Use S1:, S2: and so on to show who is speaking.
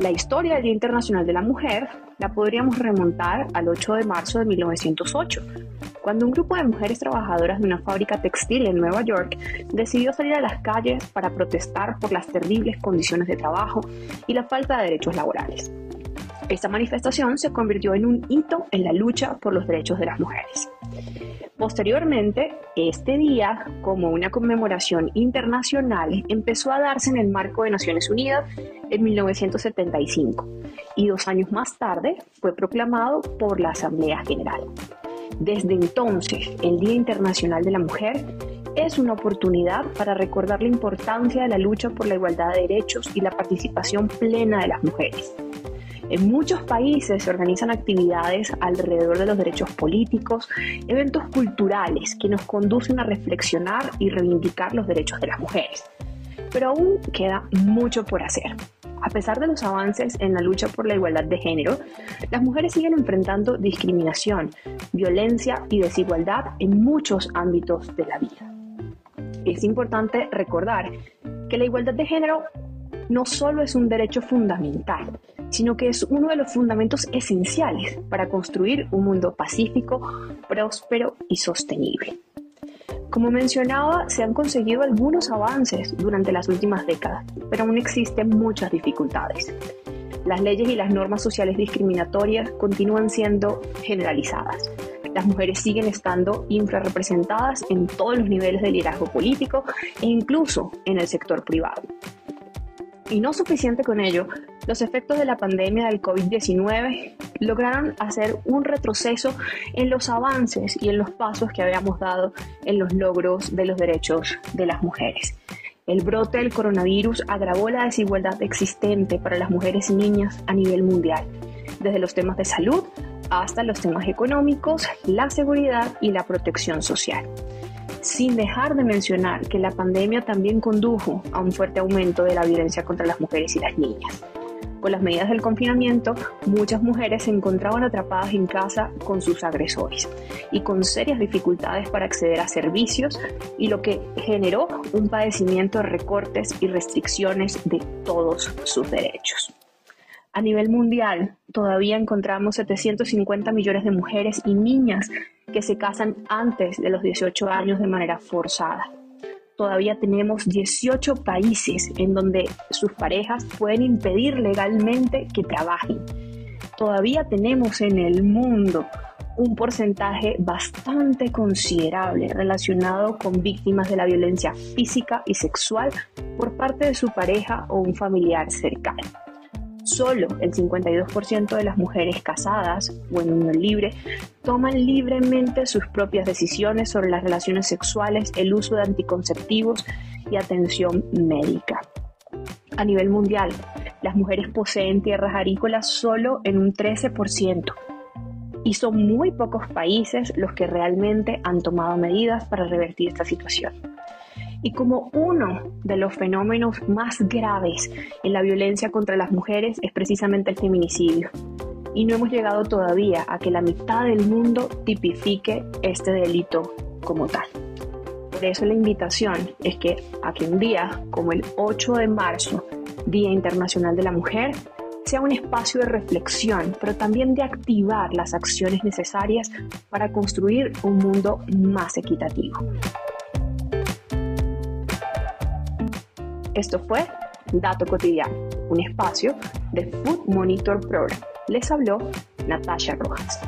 S1: La historia del Día Internacional de la Mujer la podríamos remontar al 8 de marzo de 1908, cuando un grupo de mujeres trabajadoras de una fábrica textil en Nueva York decidió salir a las calles para protestar por las terribles condiciones de trabajo y la falta de derechos laborales. Esta manifestación se convirtió en un hito en la lucha por los derechos de las mujeres. Posteriormente, este día, como una conmemoración internacional, empezó a darse en el marco de Naciones Unidas en 1975 y dos años más tarde fue proclamado por la Asamblea General. Desde entonces, el Día Internacional de la Mujer es una oportunidad para recordar la importancia de la lucha por la igualdad de derechos y la participación plena de las mujeres. En muchos países se organizan actividades alrededor de los derechos políticos, eventos culturales que nos conducen a reflexionar y reivindicar los derechos de las mujeres. Pero aún queda mucho por hacer. A pesar de los avances en la lucha por la igualdad de género, las mujeres siguen enfrentando discriminación, violencia y desigualdad en muchos ámbitos de la vida. Es importante recordar que la igualdad de género no solo es un derecho fundamental, sino que es uno de los fundamentos esenciales para construir un mundo pacífico, próspero y sostenible. Como mencionaba, se han conseguido algunos avances durante las últimas décadas, pero aún existen muchas dificultades. Las leyes y las normas sociales discriminatorias continúan siendo generalizadas. Las mujeres siguen estando infrarrepresentadas en todos los niveles de liderazgo político e incluso en el sector privado. Y no suficiente con ello, los efectos de la pandemia del COVID-19 lograron hacer un retroceso en los avances y en los pasos que habíamos dado en los logros de los derechos de las mujeres. El brote del coronavirus agravó la desigualdad existente para las mujeres y niñas a nivel mundial, desde los temas de salud hasta los temas económicos, la seguridad y la protección social sin dejar de mencionar que la pandemia también condujo a un fuerte aumento de la violencia contra las mujeres y las niñas. Con las medidas del confinamiento, muchas mujeres se encontraban atrapadas en casa con sus agresores y con serias dificultades para acceder a servicios y lo que generó un padecimiento de recortes y restricciones de todos sus derechos. A nivel mundial, todavía encontramos 750 millones de mujeres y niñas que se casan antes de los 18 años de manera forzada. Todavía tenemos 18 países en donde sus parejas pueden impedir legalmente que trabajen. Todavía tenemos en el mundo un porcentaje bastante considerable relacionado con víctimas de la violencia física y sexual por parte de su pareja o un familiar cercano. Solo el 52% de las mujeres casadas o en unión libre toman libremente sus propias decisiones sobre las relaciones sexuales, el uso de anticonceptivos y atención médica. A nivel mundial, las mujeres poseen tierras agrícolas solo en un 13% y son muy pocos países los que realmente han tomado medidas para revertir esta situación y como uno de los fenómenos más graves en la violencia contra las mujeres es precisamente el feminicidio. Y no hemos llegado todavía a que la mitad del mundo tipifique este delito como tal. Por eso la invitación es que a que un día como el 8 de marzo, Día Internacional de la Mujer, sea un espacio de reflexión, pero también de activar las acciones necesarias para construir un mundo más equitativo. Esto fue Dato Cotidiano, un espacio de Food Monitor Program. Les habló Natasha Rojas.